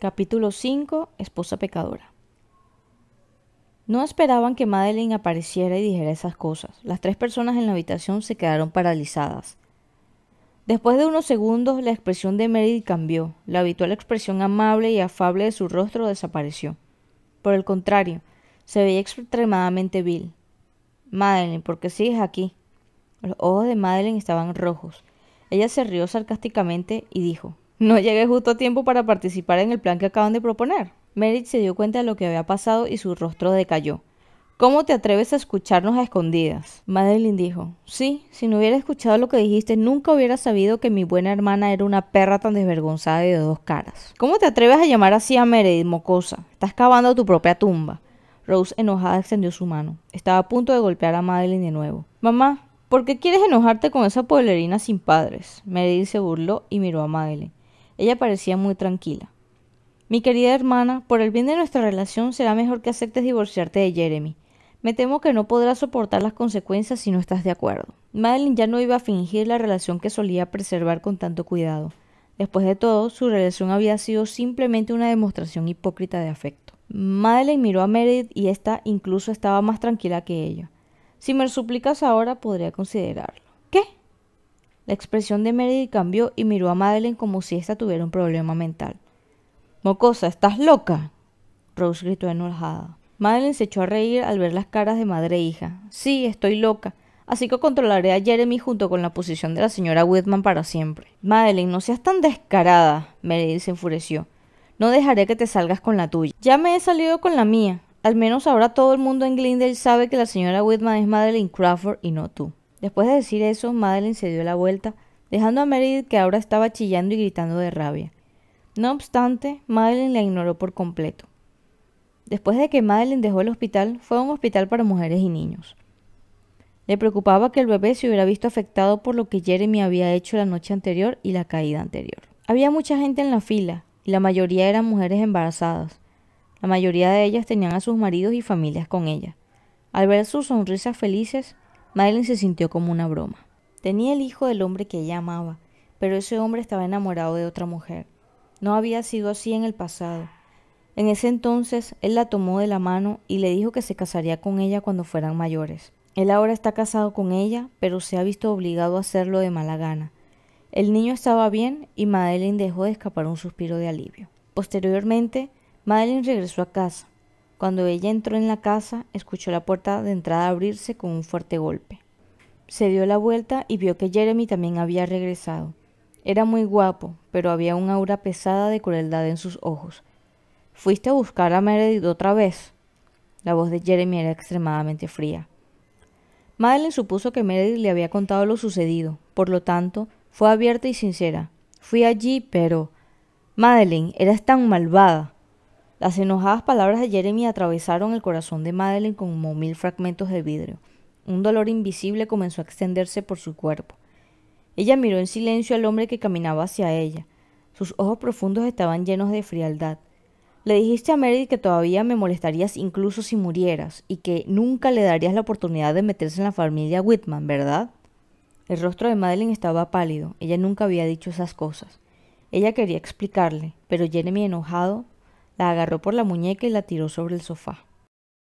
Capítulo 5. Esposa pecadora. No esperaban que Madeline apareciera y dijera esas cosas. Las tres personas en la habitación se quedaron paralizadas. Después de unos segundos, la expresión de Meredith cambió. La habitual expresión amable y afable de su rostro desapareció. Por el contrario, se veía extremadamente vil. Madeline, ¿por qué sigues aquí? Los ojos de Madeline estaban rojos. Ella se rió sarcásticamente y dijo no llegué justo a tiempo para participar en el plan que acaban de proponer. Merit se dio cuenta de lo que había pasado y su rostro decayó. ¿Cómo te atreves a escucharnos a escondidas? Madeline dijo, sí, si no hubiera escuchado lo que dijiste, nunca hubiera sabido que mi buena hermana era una perra tan desvergonzada y de dos caras. ¿Cómo te atreves a llamar así a Meredith, mocosa? Estás cavando tu propia tumba. Rose, enojada, extendió su mano. Estaba a punto de golpear a Madeline de nuevo. Mamá, ¿por qué quieres enojarte con esa pueblerina sin padres? Meredith se burló y miró a Madeline. Ella parecía muy tranquila. Mi querida hermana, por el bien de nuestra relación será mejor que aceptes divorciarte de Jeremy. Me temo que no podrás soportar las consecuencias si no estás de acuerdo. Madeline ya no iba a fingir la relación que solía preservar con tanto cuidado. Después de todo, su relación había sido simplemente una demostración hipócrita de afecto. Madeline miró a Meredith y ésta incluso estaba más tranquila que ella. Si me suplicas ahora, podría considerarlo. ¿Qué? La expresión de Meredith cambió y miró a Madeleine como si ésta tuviera un problema mental. Mocosa, ¿estás loca? Rose gritó enojada. Madeleine se echó a reír al ver las caras de madre e hija. Sí, estoy loca. Así que controlaré a Jeremy junto con la posición de la señora Whitman para siempre. Madeleine, no seas tan descarada. Meredith se enfureció. No dejaré que te salgas con la tuya. Ya me he salido con la mía. Al menos ahora todo el mundo en Glendale sabe que la señora Whitman es Madeleine Crawford y no tú. Después de decir eso, Madeline se dio la vuelta, dejando a Meredith que ahora estaba chillando y gritando de rabia. No obstante, Madeline la ignoró por completo. Después de que Madeline dejó el hospital, fue a un hospital para mujeres y niños. Le preocupaba que el bebé se hubiera visto afectado por lo que Jeremy había hecho la noche anterior y la caída anterior. Había mucha gente en la fila, y la mayoría eran mujeres embarazadas. La mayoría de ellas tenían a sus maridos y familias con ellas. Al ver sus sonrisas felices, Madeline se sintió como una broma. Tenía el hijo del hombre que ella amaba, pero ese hombre estaba enamorado de otra mujer. No había sido así en el pasado. En ese entonces él la tomó de la mano y le dijo que se casaría con ella cuando fueran mayores. Él ahora está casado con ella, pero se ha visto obligado a hacerlo de mala gana. El niño estaba bien y Madeline dejó de escapar un suspiro de alivio. Posteriormente, Madeline regresó a casa. Cuando ella entró en la casa, escuchó la puerta de entrada abrirse con un fuerte golpe. Se dio la vuelta y vio que Jeremy también había regresado. Era muy guapo, pero había un aura pesada de crueldad en sus ojos. ¿Fuiste a buscar a Meredith otra vez? La voz de Jeremy era extremadamente fría. Madeline supuso que Meredith le había contado lo sucedido, por lo tanto, fue abierta y sincera. Fui allí, pero. Madeline, eras tan malvada. Las enojadas palabras de Jeremy atravesaron el corazón de Madeline como mil fragmentos de vidrio. Un dolor invisible comenzó a extenderse por su cuerpo. Ella miró en silencio al hombre que caminaba hacia ella. Sus ojos profundos estaban llenos de frialdad. Le dijiste a Meredith que todavía me molestarías incluso si murieras y que nunca le darías la oportunidad de meterse en la familia Whitman, ¿verdad? El rostro de Madeline estaba pálido. Ella nunca había dicho esas cosas. Ella quería explicarle, pero Jeremy enojado la agarró por la muñeca y la tiró sobre el sofá.